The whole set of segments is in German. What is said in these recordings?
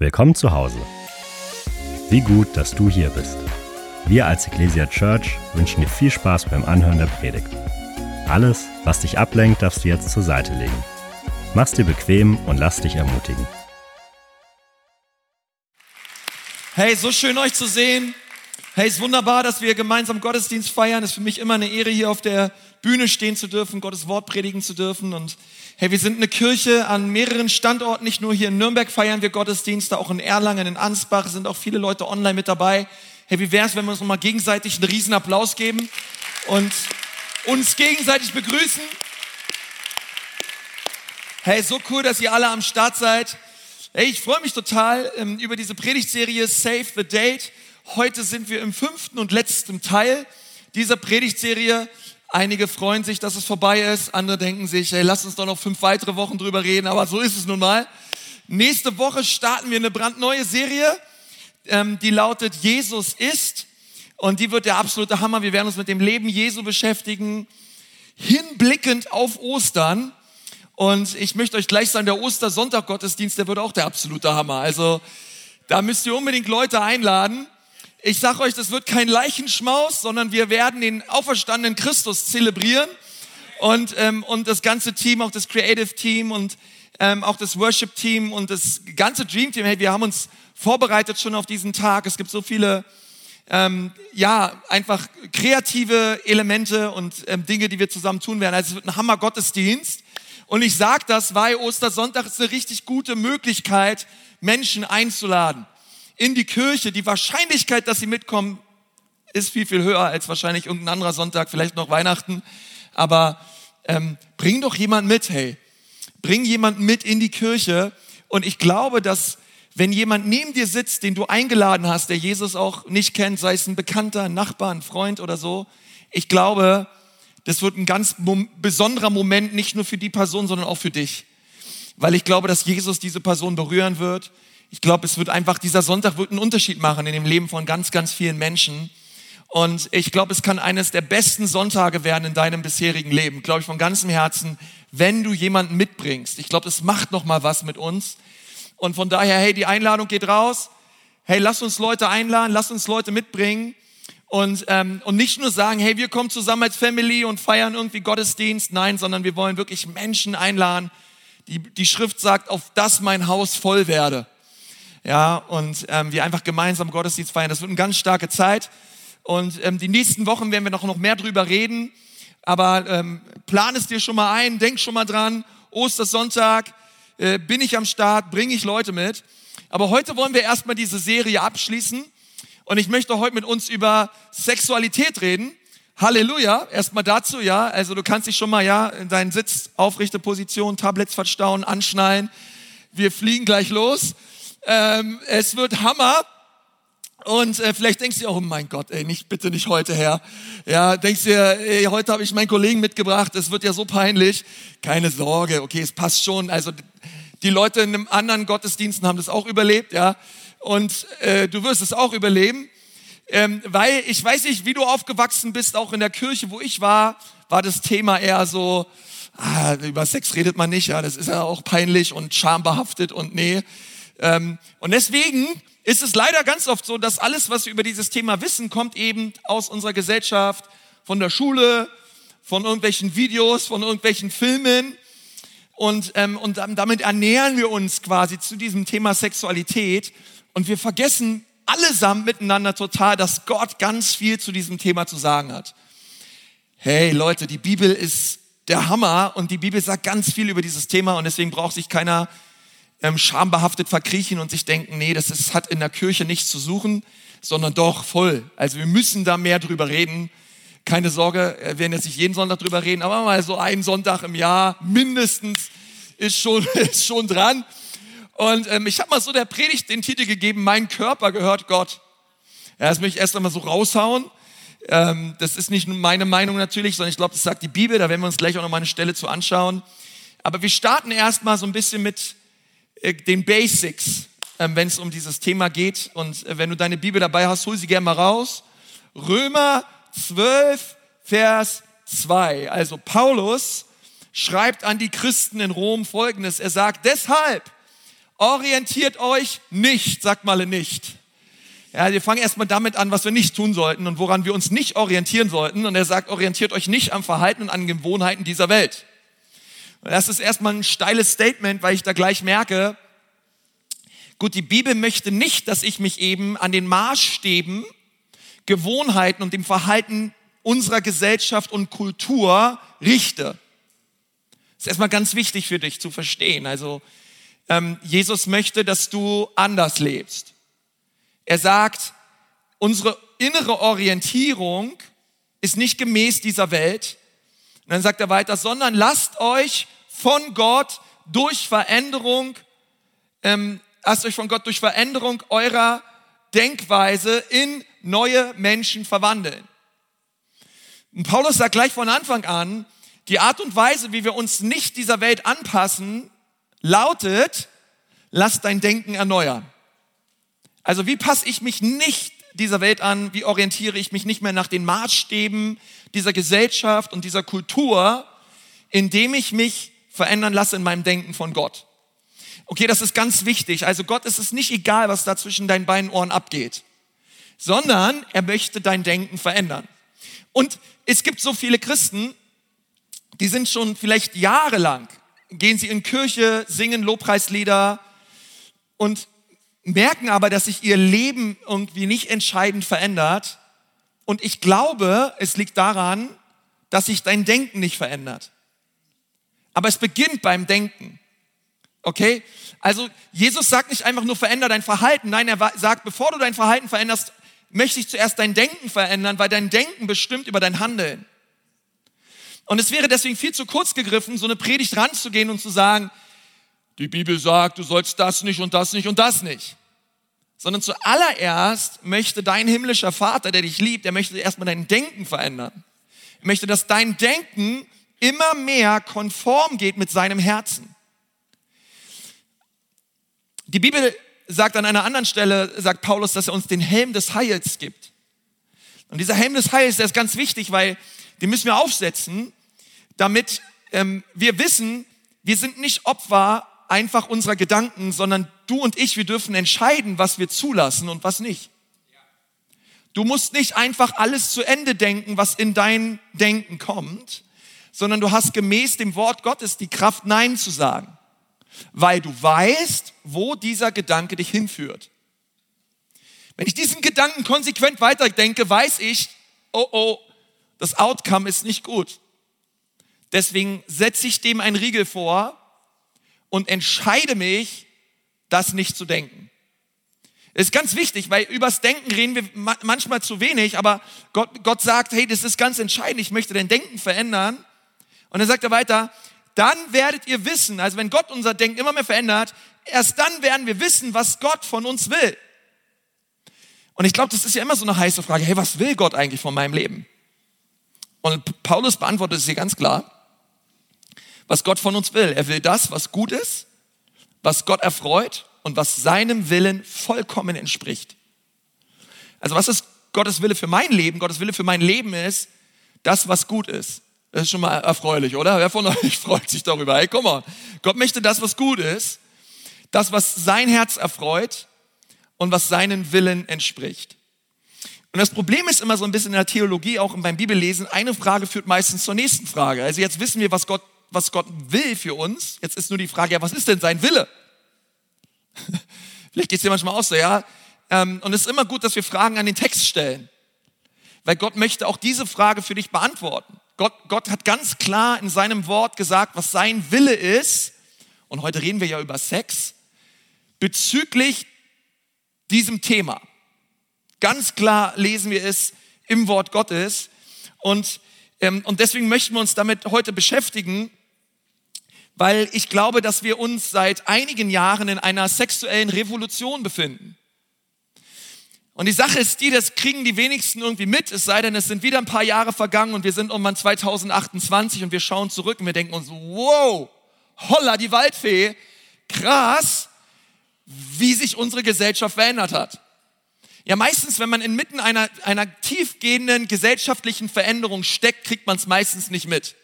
Willkommen zu Hause. Wie gut, dass du hier bist. Wir als Ecclesia Church wünschen dir viel Spaß beim Anhören der Predigt. Alles, was dich ablenkt, darfst du jetzt zur Seite legen. Mach's dir bequem und lass dich ermutigen. Hey, so schön euch zu sehen. Hey, ist wunderbar, dass wir gemeinsam Gottesdienst feiern. Es ist für mich immer eine Ehre, hier auf der Bühne stehen zu dürfen, Gottes Wort predigen zu dürfen. Und hey, wir sind eine Kirche an mehreren Standorten. Nicht nur hier in Nürnberg feiern wir Gottesdienste, auch in Erlangen, in Ansbach sind auch viele Leute online mit dabei. Hey, wie wäre es, wenn wir uns nochmal gegenseitig einen riesen Applaus geben und uns gegenseitig begrüßen? Hey, so cool, dass ihr alle am Start seid. Hey, ich freue mich total ähm, über diese Predigtserie Save the Date. Heute sind wir im fünften und letzten Teil dieser Predigtserie. Einige freuen sich, dass es vorbei ist. Andere denken sich, hey, lass uns doch noch fünf weitere Wochen drüber reden. Aber so ist es nun mal. Nächste Woche starten wir eine brandneue Serie, ähm, die lautet Jesus ist. Und die wird der absolute Hammer. Wir werden uns mit dem Leben Jesu beschäftigen, hinblickend auf Ostern. Und ich möchte euch gleich sagen, der Ostersonntag-Gottesdienst, der wird auch der absolute Hammer. Also da müsst ihr unbedingt Leute einladen. Ich sage euch, das wird kein Leichenschmaus, sondern wir werden den auferstandenen Christus zelebrieren. Und, ähm, und das ganze Team, auch das Creative Team und ähm, auch das Worship Team und das ganze Dream Team, hey, wir haben uns vorbereitet schon auf diesen Tag. Es gibt so viele, ähm, ja, einfach kreative Elemente und ähm, Dinge, die wir zusammen tun werden. Also es wird ein Hammer Gottesdienst. Und ich sage das, weil Ostersonntag ist eine richtig gute Möglichkeit, Menschen einzuladen in die Kirche, die Wahrscheinlichkeit, dass sie mitkommen, ist viel, viel höher als wahrscheinlich irgendein anderer Sonntag, vielleicht noch Weihnachten. Aber ähm, bring doch jemand mit, hey. Bring jemanden mit in die Kirche. Und ich glaube, dass wenn jemand neben dir sitzt, den du eingeladen hast, der Jesus auch nicht kennt, sei es ein Bekannter, ein Nachbar, ein Freund oder so, ich glaube, das wird ein ganz besonderer Moment, nicht nur für die Person, sondern auch für dich. Weil ich glaube, dass Jesus diese Person berühren wird ich glaube, es wird einfach, dieser Sonntag wird einen Unterschied machen in dem Leben von ganz, ganz vielen Menschen. Und ich glaube, es kann eines der besten Sonntage werden in deinem bisherigen Leben, glaube ich von ganzem Herzen, wenn du jemanden mitbringst. Ich glaube, das macht noch mal was mit uns. Und von daher, hey, die Einladung geht raus. Hey, lass uns Leute einladen, lass uns Leute mitbringen. Und, ähm, und nicht nur sagen, hey, wir kommen zusammen als Family und feiern irgendwie Gottesdienst. Nein, sondern wir wollen wirklich Menschen einladen. Die, die Schrift sagt, auf das mein Haus voll werde ja, und ähm, wir einfach gemeinsam Gottesdienst feiern. Das wird eine ganz starke Zeit. Und ähm, die nächsten Wochen werden wir noch, noch mehr drüber reden. Aber ähm, plan es dir schon mal ein, denk schon mal dran. Ostersonntag äh, bin ich am Start, bringe ich Leute mit. Aber heute wollen wir erstmal diese Serie abschließen. Und ich möchte heute mit uns über Sexualität reden. Halleluja, erstmal dazu, ja. Also du kannst dich schon mal, ja, in deinen Sitz, aufrichte Position, Tablets verstauen, anschnallen. Wir fliegen gleich los. Ähm, es wird Hammer. Und äh, vielleicht denkst du auch, oh mein Gott, ey, nicht, bitte nicht heute, Herr. Ja, denkst du, ey, heute habe ich meinen Kollegen mitgebracht, es wird ja so peinlich. Keine Sorge, okay, es passt schon. Also die Leute in einem anderen Gottesdiensten haben das auch überlebt, ja. Und äh, du wirst es auch überleben. Ähm, weil ich weiß nicht, wie du aufgewachsen bist, auch in der Kirche, wo ich war, war das Thema eher so, ah, über Sex redet man nicht, ja, das ist ja auch peinlich und schambehaftet und nee. Ähm, und deswegen ist es leider ganz oft so, dass alles, was wir über dieses Thema wissen, kommt eben aus unserer Gesellschaft, von der Schule, von irgendwelchen Videos, von irgendwelchen Filmen. Und, ähm, und damit ernähren wir uns quasi zu diesem Thema Sexualität. Und wir vergessen allesamt miteinander total, dass Gott ganz viel zu diesem Thema zu sagen hat. Hey Leute, die Bibel ist der Hammer und die Bibel sagt ganz viel über dieses Thema und deswegen braucht sich keiner ähm, schambehaftet verkriechen und sich denken, nee, das ist, hat in der Kirche nichts zu suchen, sondern doch voll. Also wir müssen da mehr drüber reden. Keine Sorge, wir werden jetzt nicht jeden Sonntag drüber reden, aber mal so einen Sonntag im Jahr mindestens ist schon, ist schon dran. Und ähm, ich habe mal so der Predigt den Titel gegeben, mein Körper gehört Gott. Ja, das möchte ich erst einmal so raushauen. Ähm, das ist nicht nur meine Meinung natürlich, sondern ich glaube, das sagt die Bibel. Da werden wir uns gleich auch noch mal eine Stelle zu anschauen. Aber wir starten erstmal so ein bisschen mit äh, den Basics, ähm, wenn es um dieses Thema geht. Und äh, wenn du deine Bibel dabei hast, hol sie gerne mal raus. Römer 12, Vers 2. Also Paulus schreibt an die Christen in Rom Folgendes. Er sagt, deshalb, orientiert euch nicht, sagt mal nicht. Ja, wir fangen erstmal damit an, was wir nicht tun sollten und woran wir uns nicht orientieren sollten. Und er sagt, orientiert euch nicht am Verhalten und an Gewohnheiten dieser Welt. Das ist erstmal ein steiles Statement, weil ich da gleich merke, gut, die Bibel möchte nicht, dass ich mich eben an den Maßstäben, Gewohnheiten und dem Verhalten unserer Gesellschaft und Kultur richte. Das ist erstmal ganz wichtig für dich zu verstehen. Also ähm, Jesus möchte, dass du anders lebst. Er sagt, unsere innere Orientierung ist nicht gemäß dieser Welt. Und dann sagt er weiter, sondern lasst euch von Gott durch Veränderung, ähm, lasst euch von Gott durch Veränderung eurer Denkweise in neue Menschen verwandeln. Und Paulus sagt gleich von Anfang an, die Art und Weise, wie wir uns nicht dieser Welt anpassen, lautet, lass dein Denken erneuern. Also wie passe ich mich nicht dieser Welt an? Wie orientiere ich mich nicht mehr nach den Maßstäben dieser Gesellschaft und dieser Kultur, indem ich mich verändern lasse in meinem Denken von Gott? Okay, das ist ganz wichtig. Also Gott ist es nicht egal, was da zwischen deinen beiden Ohren abgeht, sondern er möchte dein Denken verändern. Und es gibt so viele Christen, die sind schon vielleicht jahrelang gehen sie in Kirche, singen Lobpreislieder und merken aber, dass sich ihr Leben irgendwie nicht entscheidend verändert. Und ich glaube, es liegt daran, dass sich dein Denken nicht verändert. Aber es beginnt beim Denken. Okay? Also Jesus sagt nicht einfach nur veränder dein Verhalten. Nein, er sagt, bevor du dein Verhalten veränderst, möchte ich zuerst dein Denken verändern, weil dein Denken bestimmt über dein Handeln. Und es wäre deswegen viel zu kurz gegriffen, so eine Predigt ranzugehen und zu sagen, die Bibel sagt, du sollst das nicht und das nicht und das nicht. Sondern zuallererst möchte dein himmlischer Vater, der dich liebt, der möchte erstmal dein Denken verändern. Er möchte, dass dein Denken immer mehr konform geht mit seinem Herzen. Die Bibel sagt an einer anderen Stelle, sagt Paulus, dass er uns den Helm des Heils gibt. Und dieser Helm des Heils, der ist ganz wichtig, weil den müssen wir aufsetzen, damit ähm, wir wissen, wir sind nicht Opfer einfach unserer Gedanken, sondern du und ich, wir dürfen entscheiden, was wir zulassen und was nicht. Du musst nicht einfach alles zu Ende denken, was in dein Denken kommt, sondern du hast gemäß dem Wort Gottes die Kraft, Nein zu sagen, weil du weißt, wo dieser Gedanke dich hinführt. Wenn ich diesen Gedanken konsequent weiterdenke, weiß ich, oh oh, das Outcome ist nicht gut. Deswegen setze ich dem einen Riegel vor und entscheide mich, das nicht zu denken. Ist ganz wichtig, weil übers Denken reden wir manchmal zu wenig, aber Gott, Gott sagt, hey, das ist ganz entscheidend, ich möchte dein Denken verändern. Und dann sagt er weiter, dann werdet ihr wissen, also wenn Gott unser Denken immer mehr verändert, erst dann werden wir wissen, was Gott von uns will. Und ich glaube, das ist ja immer so eine heiße Frage, hey, was will Gott eigentlich von meinem Leben? Und Paulus beantwortet es hier ganz klar was Gott von uns will. Er will das, was gut ist, was Gott erfreut und was seinem Willen vollkommen entspricht. Also was ist Gottes Wille für mein Leben? Gottes Wille für mein Leben ist das, was gut ist. Das ist schon mal erfreulich, oder? Wer von euch freut sich darüber? Hey, komm mal. Gott möchte das, was gut ist, das, was sein Herz erfreut und was seinen Willen entspricht. Und das Problem ist immer so ein bisschen in der Theologie, auch beim Bibellesen, eine Frage führt meistens zur nächsten Frage. Also jetzt wissen wir, was Gott was Gott will für uns. Jetzt ist nur die Frage, ja, was ist denn sein Wille? Vielleicht geht es dir manchmal auch so, ja. Ähm, und es ist immer gut, dass wir Fragen an den Text stellen. Weil Gott möchte auch diese Frage für dich beantworten. Gott, Gott hat ganz klar in seinem Wort gesagt, was sein Wille ist. Und heute reden wir ja über Sex. Bezüglich diesem Thema. Ganz klar lesen wir es im Wort Gottes. Und, ähm, und deswegen möchten wir uns damit heute beschäftigen weil ich glaube, dass wir uns seit einigen Jahren in einer sexuellen Revolution befinden. Und die Sache ist die, das kriegen die wenigsten irgendwie mit, es sei denn, es sind wieder ein paar Jahre vergangen und wir sind irgendwann 2028 und wir schauen zurück und wir denken uns, wow, holla die Waldfee, krass, wie sich unsere Gesellschaft verändert hat. Ja, meistens, wenn man inmitten einer, einer tiefgehenden gesellschaftlichen Veränderung steckt, kriegt man es meistens nicht mit.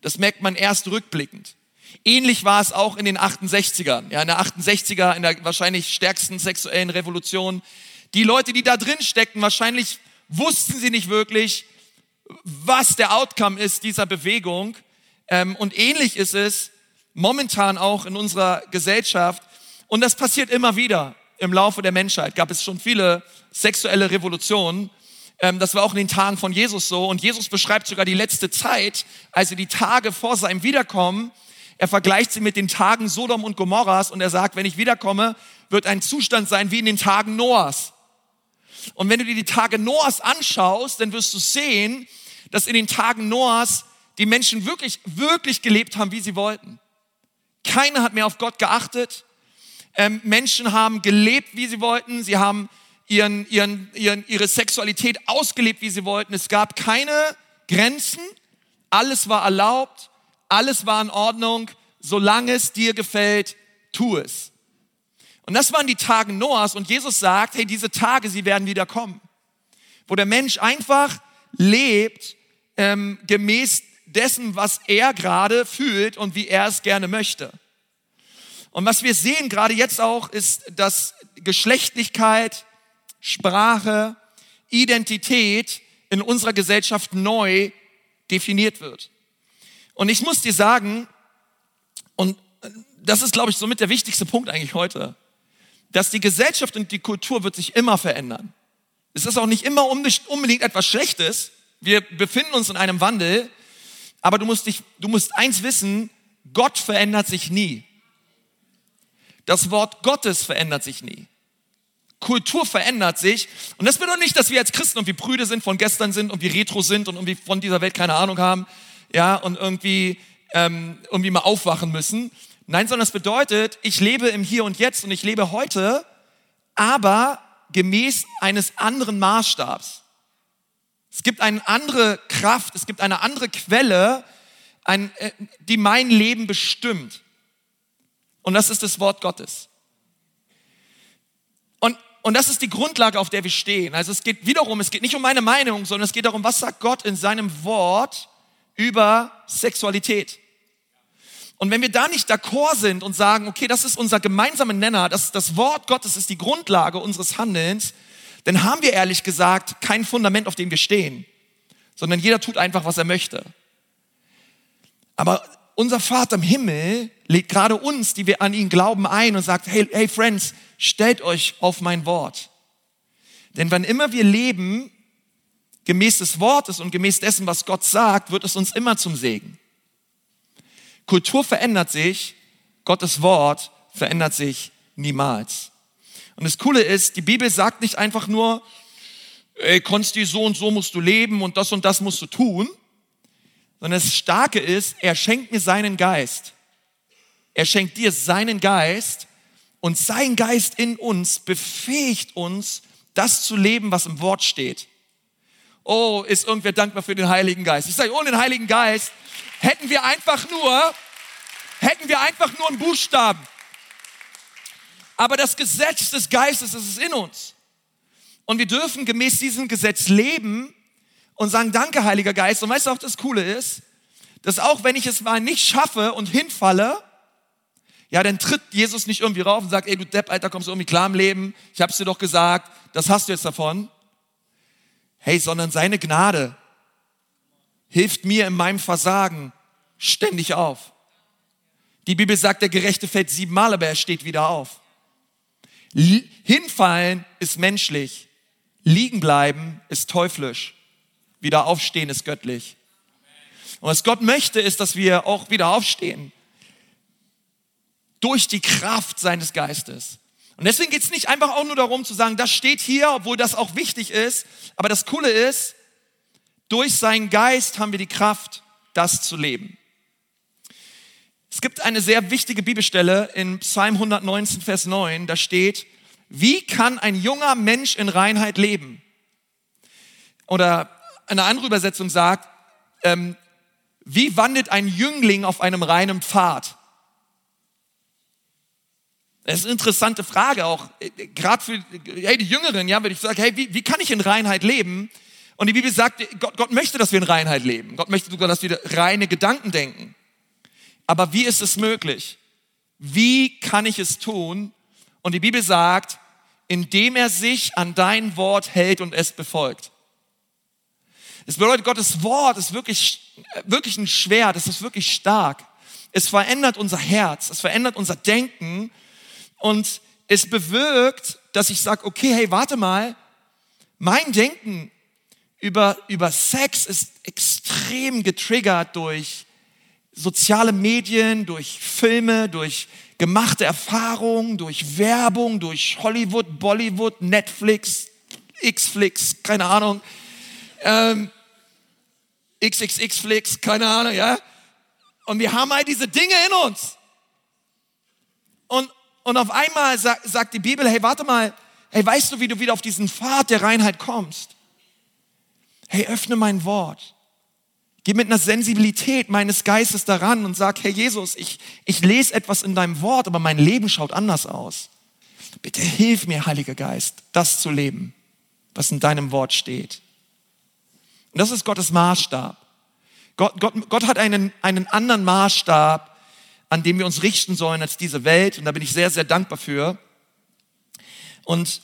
Das merkt man erst rückblickend. Ähnlich war es auch in den 68ern, ja, in der 68er, in der wahrscheinlich stärksten sexuellen Revolution. Die Leute, die da drin steckten, wahrscheinlich wussten sie nicht wirklich, was der Outcome ist dieser Bewegung. Ähm, und ähnlich ist es momentan auch in unserer Gesellschaft. Und das passiert immer wieder im Laufe der Menschheit. Gab es schon viele sexuelle Revolutionen. Ähm, das war auch in den Tagen von Jesus so. Und Jesus beschreibt sogar die letzte Zeit, also die Tage vor seinem Wiederkommen. Er vergleicht sie mit den Tagen Sodom und Gomorras und er sagt, wenn ich wiederkomme, wird ein Zustand sein wie in den Tagen Noahs. Und wenn du dir die Tage Noahs anschaust, dann wirst du sehen, dass in den Tagen Noahs die Menschen wirklich, wirklich gelebt haben, wie sie wollten. Keiner hat mehr auf Gott geachtet. Ähm, Menschen haben gelebt, wie sie wollten. Sie haben ihren, ihren, ihren, ihre Sexualität ausgelebt, wie sie wollten. Es gab keine Grenzen. Alles war erlaubt. Alles war in Ordnung. Solange es dir gefällt, tu es. Und das waren die Tage Noahs. Und Jesus sagt, hey, diese Tage, sie werden wieder kommen. Wo der Mensch einfach lebt ähm, gemäß dessen, was er gerade fühlt und wie er es gerne möchte. Und was wir sehen gerade jetzt auch, ist, dass Geschlechtlichkeit, Sprache, Identität in unserer Gesellschaft neu definiert wird. Und ich muss dir sagen, und das ist, glaube ich, somit der wichtigste Punkt eigentlich heute, dass die Gesellschaft und die Kultur wird sich immer verändern. Es ist auch nicht immer unbedingt etwas Schlechtes. Wir befinden uns in einem Wandel, aber du musst dich, du musst eins wissen, Gott verändert sich nie. Das Wort Gottes verändert sich nie. Kultur verändert sich. Und das bedeutet nicht, dass wir als Christen irgendwie Brüder sind, von gestern sind und wir retro sind und irgendwie von dieser Welt keine Ahnung haben, ja, und irgendwie, ähm, irgendwie mal aufwachen müssen. Nein, sondern es bedeutet, ich lebe im Hier und Jetzt und ich lebe heute, aber gemäß eines anderen Maßstabs. Es gibt eine andere Kraft, es gibt eine andere Quelle, ein, äh, die mein Leben bestimmt. Und das ist das Wort Gottes. Und, und das ist die Grundlage, auf der wir stehen. Also es geht wiederum, es geht nicht um meine Meinung, sondern es geht darum, was sagt Gott in seinem Wort über Sexualität. Und wenn wir da nicht d'accord sind und sagen, okay, das ist unser gemeinsamer Nenner, das, das Wort Gottes ist die Grundlage unseres Handelns, dann haben wir ehrlich gesagt kein Fundament, auf dem wir stehen, sondern jeder tut einfach, was er möchte. Aber unser Vater im Himmel legt gerade uns, die wir an ihn glauben, ein und sagt, hey, hey Friends, stellt euch auf mein Wort. Denn wann immer wir leben, gemäß des Wortes und gemäß dessen, was Gott sagt, wird es uns immer zum Segen. Kultur verändert sich, Gottes Wort verändert sich niemals. Und das Coole ist, die Bibel sagt nicht einfach nur, ey, Konsti, so und so musst du leben und das und das musst du tun, sondern das Starke ist, er schenkt mir seinen Geist. Er schenkt dir seinen Geist und sein Geist in uns befähigt uns, das zu leben, was im Wort steht. Oh, ist irgendwer dankbar für den Heiligen Geist? Ich sage, ohne den Heiligen Geist hätten wir einfach nur, hätten wir einfach nur einen Buchstaben. Aber das Gesetz des Geistes das ist in uns. Und wir dürfen gemäß diesem Gesetz leben und sagen, danke, Heiliger Geist. Und weißt du auch, das Coole ist, dass auch wenn ich es mal nicht schaffe und hinfalle, ja, dann tritt Jesus nicht irgendwie rauf und sagt, ey, du Depp, Alter, kommst du irgendwie klar im Leben? Ich hab's dir doch gesagt, das hast du jetzt davon. Hey, sondern seine Gnade hilft mir in meinem Versagen ständig auf. Die Bibel sagt, der Gerechte fällt siebenmal, aber er steht wieder auf. Hinfallen ist menschlich. Liegen bleiben ist teuflisch. Wieder aufstehen ist göttlich. Und was Gott möchte, ist, dass wir auch wieder aufstehen. Durch die Kraft seines Geistes. Und deswegen geht es nicht einfach auch nur darum zu sagen, das steht hier, obwohl das auch wichtig ist. Aber das Coole ist, durch seinen Geist haben wir die Kraft, das zu leben. Es gibt eine sehr wichtige Bibelstelle in Psalm 119, Vers 9. Da steht, wie kann ein junger Mensch in Reinheit leben? Oder eine andere Übersetzung sagt, ähm, wie wandelt ein Jüngling auf einem reinen Pfad? Das ist eine interessante Frage auch, äh, gerade für hey, die Jüngeren, ja, wenn ich sage, hey, wie, wie kann ich in Reinheit leben? Und die Bibel sagt, Gott, Gott möchte, dass wir in Reinheit leben. Gott möchte sogar, dass wir reine Gedanken denken. Aber wie ist es möglich? Wie kann ich es tun? Und die Bibel sagt, indem er sich an dein Wort hält und es befolgt. Es bedeutet, Gottes Wort ist wirklich, wirklich ein Schwert, es ist wirklich stark. Es verändert unser Herz, es verändert unser Denken und es bewirkt, dass ich sage, okay, hey, warte mal, mein Denken über, über Sex ist extrem getriggert durch soziale Medien, durch Filme, durch gemachte Erfahrungen, durch Werbung, durch Hollywood, Bollywood, Netflix, Xflix, keine Ahnung, ähm, XXX-Flix, keine Ahnung, ja. Und wir haben all diese Dinge in uns. Und, und auf einmal sagt, sagt die Bibel, hey, warte mal, hey, weißt du, wie du wieder auf diesen Pfad der Reinheit kommst? Hey, öffne mein Wort. Geh mit einer Sensibilität meines Geistes daran und sag, Herr Jesus, ich, ich lese etwas in deinem Wort, aber mein Leben schaut anders aus. Bitte hilf mir, Heiliger Geist, das zu leben, was in deinem Wort steht. Und das ist Gottes Maßstab. Gott, Gott, Gott hat einen, einen anderen Maßstab, an dem wir uns richten sollen als diese Welt. Und da bin ich sehr, sehr dankbar für. Und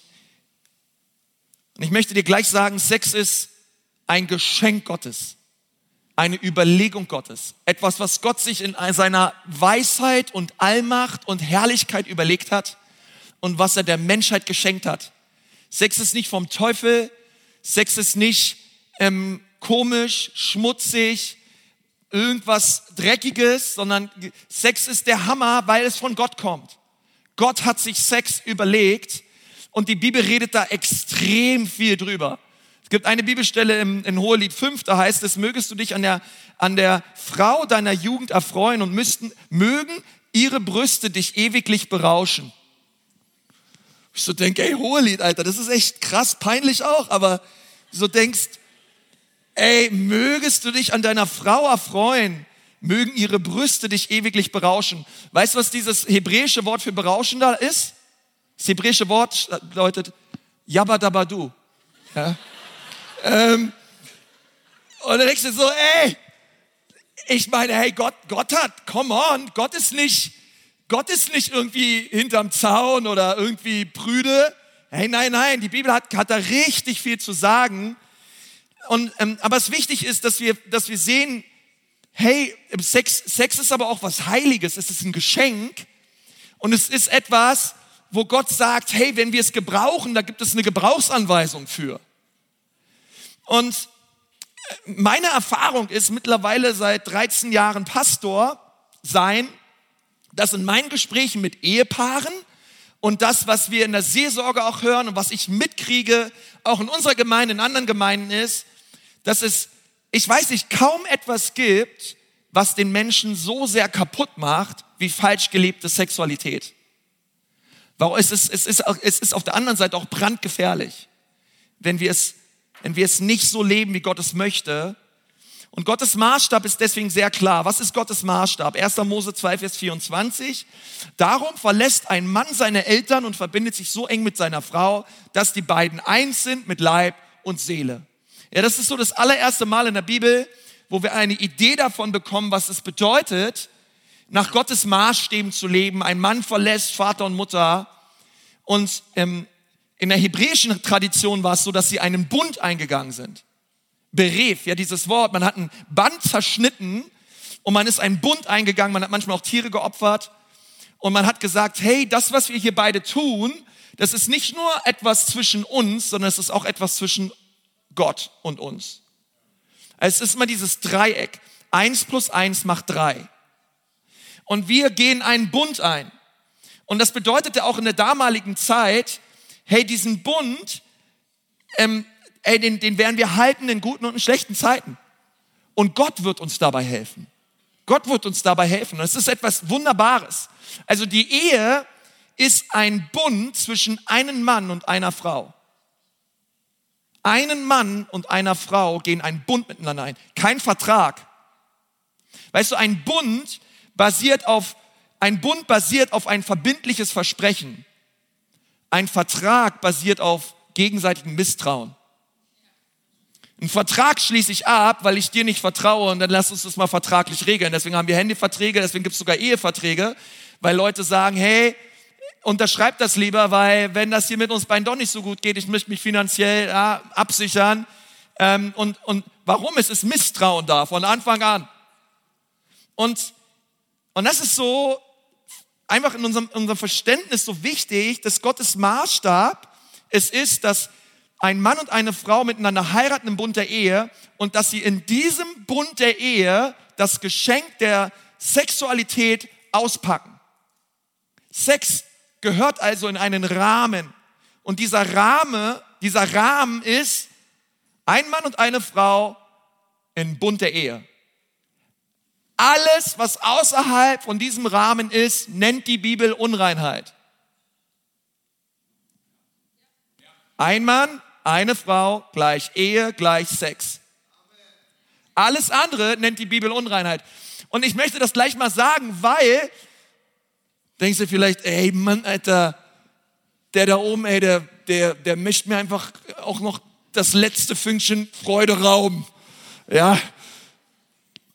ich möchte dir gleich sagen, Sex ist ein Geschenk Gottes eine Überlegung Gottes. Etwas, was Gott sich in seiner Weisheit und Allmacht und Herrlichkeit überlegt hat und was er der Menschheit geschenkt hat. Sex ist nicht vom Teufel, Sex ist nicht ähm, komisch, schmutzig, irgendwas Dreckiges, sondern Sex ist der Hammer, weil es von Gott kommt. Gott hat sich Sex überlegt und die Bibel redet da extrem viel drüber. Es gibt eine Bibelstelle im, in Hohelied 5, da heißt es, mögest du dich an der, an der Frau deiner Jugend erfreuen und müssten, mögen ihre Brüste dich ewiglich berauschen. Ich so denke, ey, Hohelied, Alter, das ist echt krass, peinlich auch, aber so denkst, ey, mögest du dich an deiner Frau erfreuen, mögen ihre Brüste dich ewiglich berauschen. Weißt du, was dieses hebräische Wort für berauschen da ist? Das hebräische Wort bedeutet Yabadabadu. Ja? Ähm, und dann denkst du so, ey, ich meine, hey, Gott, Gott hat, come on, Gott ist nicht, Gott ist nicht irgendwie hinterm Zaun oder irgendwie prüde. Hey, nein, nein, die Bibel hat, hat da richtig viel zu sagen. Und, ähm, aber es wichtig ist, dass wir, dass wir sehen, hey, Sex, Sex ist aber auch was Heiliges, es ist ein Geschenk und es ist etwas, wo Gott sagt, hey, wenn wir es gebrauchen, da gibt es eine Gebrauchsanweisung für. Und meine Erfahrung ist mittlerweile seit 13 Jahren Pastor sein, dass in meinen Gesprächen mit Ehepaaren und das, was wir in der Seelsorge auch hören und was ich mitkriege, auch in unserer Gemeinde, in anderen Gemeinden ist, dass es, ich weiß nicht, kaum etwas gibt, was den Menschen so sehr kaputt macht, wie falsch gelebte Sexualität. Weil es ist, es ist, es ist auf der anderen Seite auch brandgefährlich, wenn wir es wenn wir es nicht so leben, wie Gott es möchte. Und Gottes Maßstab ist deswegen sehr klar. Was ist Gottes Maßstab? 1. Mose 2, Vers 24. Darum verlässt ein Mann seine Eltern und verbindet sich so eng mit seiner Frau, dass die beiden eins sind mit Leib und Seele. Ja, das ist so das allererste Mal in der Bibel, wo wir eine Idee davon bekommen, was es bedeutet, nach Gottes Maßstäben zu leben. Ein Mann verlässt Vater und Mutter und ähm, in der hebräischen Tradition war es so, dass sie einen Bund eingegangen sind. Beref, ja dieses Wort, man hat ein Band zerschnitten und man ist einen Bund eingegangen, man hat manchmal auch Tiere geopfert und man hat gesagt, hey, das, was wir hier beide tun, das ist nicht nur etwas zwischen uns, sondern es ist auch etwas zwischen Gott und uns. Es ist immer dieses Dreieck. Eins plus eins macht drei. Und wir gehen einen Bund ein. Und das bedeutete auch in der damaligen Zeit, hey, diesen Bund, ähm, ey, den, den werden wir halten in guten und in schlechten Zeiten. Und Gott wird uns dabei helfen. Gott wird uns dabei helfen. Und es ist etwas Wunderbares. Also die Ehe ist ein Bund zwischen einem Mann und einer Frau. Einen Mann und einer Frau gehen einen Bund miteinander ein. Kein Vertrag. Weißt du, ein Bund basiert auf, ein Bund basiert auf ein verbindliches Versprechen. Ein Vertrag basiert auf gegenseitigem Misstrauen. Einen Vertrag schließe ich ab, weil ich dir nicht vertraue und dann lass uns das mal vertraglich regeln. Deswegen haben wir Handyverträge, deswegen gibt es sogar Eheverträge, weil Leute sagen, hey, unterschreib das lieber, weil wenn das hier mit uns beiden doch nicht so gut geht, ich möchte mich finanziell ja, absichern. Ähm, und, und warum? Es ist Misstrauen da von Anfang an. Und, und das ist so einfach in unserem, in unserem Verständnis so wichtig, dass Gottes Maßstab es ist, dass ein Mann und eine Frau miteinander heiraten im Bund der Ehe und dass sie in diesem Bund der Ehe das Geschenk der Sexualität auspacken. Sex gehört also in einen Rahmen. Und dieser Rahmen, dieser Rahmen ist ein Mann und eine Frau in Bund der Ehe. Alles, was außerhalb von diesem Rahmen ist, nennt die Bibel Unreinheit. Ein Mann, eine Frau gleich Ehe gleich Sex. Alles andere nennt die Bibel Unreinheit. Und ich möchte das gleich mal sagen, weil denkst du vielleicht, ey Mann, Alter, der da oben, ey, der, der, der mischt mir einfach auch noch das letzte Fünkchen Freude Raum. Ja,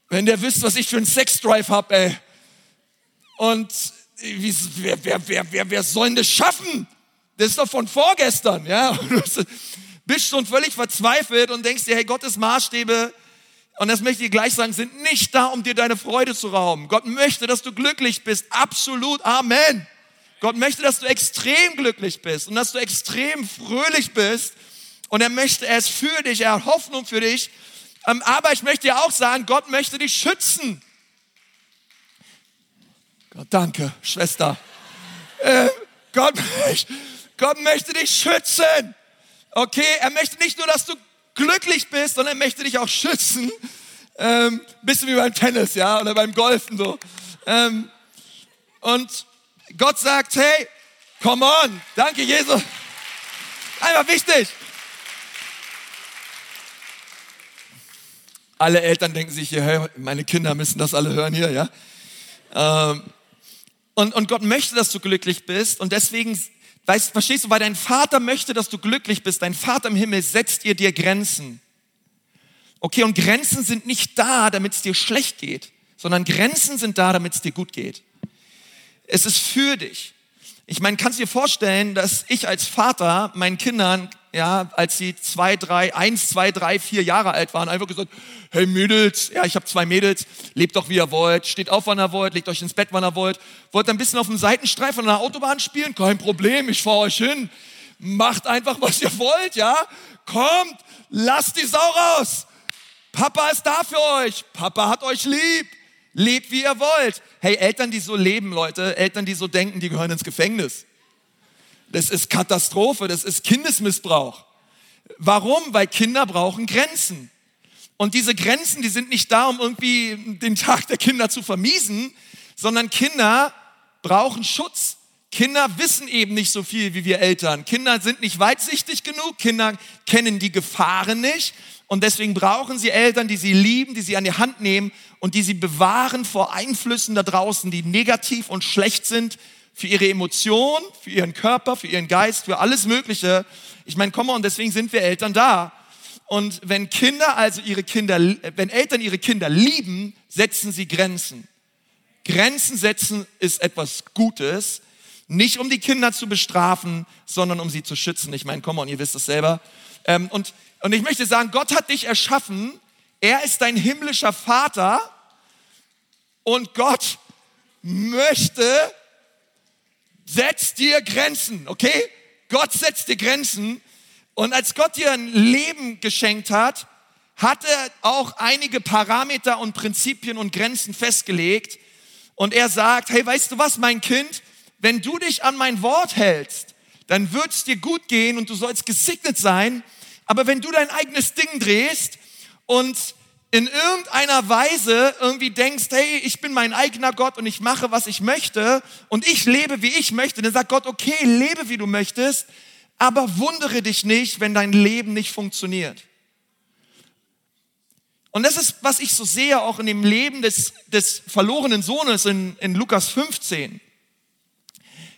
wenn der wisst, was ich für einen Sexdrive hab, ey. Und wie, wer, wer, wer, wer, wer soll denn das schaffen? Das ist doch von vorgestern, ja. Du bist schon völlig verzweifelt und denkst dir, hey, Gottes Maßstäbe, und das möchte ich gleich sagen, sind nicht da, um dir deine Freude zu rauben. Gott möchte, dass du glücklich bist. Absolut. Amen. Gott möchte, dass du extrem glücklich bist und dass du extrem fröhlich bist. Und er möchte es für dich, er hat Hoffnung für dich. Ähm, aber ich möchte dir auch sagen, Gott möchte dich schützen. Gott, danke, Schwester. Äh, Gott, Gott möchte dich schützen. Okay, er möchte nicht nur, dass du glücklich bist, sondern er möchte dich auch schützen. Ähm, bisschen wie beim Tennis, ja, oder beim Golfen so. Ähm, und Gott sagt, hey, come on, danke Jesus. Einfach wichtig. Alle Eltern denken sich hier, hey, meine Kinder müssen das alle hören hier, ja. Ähm, und, und Gott möchte, dass du glücklich bist und deswegen Weißt, verstehst du, weil dein Vater möchte, dass du glücklich bist. Dein Vater im Himmel setzt ihr dir Grenzen. Okay, und Grenzen sind nicht da, damit es dir schlecht geht, sondern Grenzen sind da, damit es dir gut geht. Es ist für dich. Ich meine, kannst du dir vorstellen, dass ich als Vater meinen Kindern ja, als sie zwei, drei, eins, zwei, drei, vier Jahre alt waren, einfach gesagt, hey Mädels, ja, ich habe zwei Mädels, lebt doch wie ihr wollt, steht auf, wann ihr wollt, legt euch ins Bett, wann ihr wollt, wollt ein bisschen auf dem Seitenstreifen an der Autobahn spielen, kein Problem, ich fahre euch hin, macht einfach, was ihr wollt, ja, kommt, lasst die Sau raus, Papa ist da für euch, Papa hat euch lieb, lebt wie ihr wollt. Hey, Eltern, die so leben, Leute, Eltern, die so denken, die gehören ins Gefängnis. Das ist Katastrophe, das ist Kindesmissbrauch. Warum? Weil Kinder brauchen Grenzen. Und diese Grenzen, die sind nicht da, um irgendwie den Tag der Kinder zu vermiesen, sondern Kinder brauchen Schutz. Kinder wissen eben nicht so viel wie wir Eltern. Kinder sind nicht weitsichtig genug, Kinder kennen die Gefahren nicht und deswegen brauchen sie Eltern, die sie lieben, die sie an die Hand nehmen und die sie bewahren vor Einflüssen da draußen, die negativ und schlecht sind für ihre Emotionen, für ihren Körper, für ihren Geist, für alles Mögliche. Ich meine, komm mal, und deswegen sind wir Eltern da. Und wenn Kinder also ihre Kinder, wenn Eltern ihre Kinder lieben, setzen sie Grenzen. Grenzen setzen ist etwas Gutes, nicht um die Kinder zu bestrafen, sondern um sie zu schützen. Ich meine, komm mal, und ihr wisst es selber. Ähm, und, und ich möchte sagen, Gott hat dich erschaffen. Er ist dein himmlischer Vater. Und Gott möchte, setzt dir Grenzen, okay? Gott setzt dir Grenzen. Und als Gott dir ein Leben geschenkt hat, hat er auch einige Parameter und Prinzipien und Grenzen festgelegt. Und er sagt, hey, weißt du was, mein Kind, wenn du dich an mein Wort hältst, dann wird es dir gut gehen und du sollst gesegnet sein. Aber wenn du dein eigenes Ding drehst und in irgendeiner Weise irgendwie denkst, hey, ich bin mein eigener Gott und ich mache, was ich möchte und ich lebe, wie ich möchte, dann sagt Gott, okay, lebe, wie du möchtest, aber wundere dich nicht, wenn dein Leben nicht funktioniert. Und das ist, was ich so sehe, auch in dem Leben des, des verlorenen Sohnes in, in Lukas 15,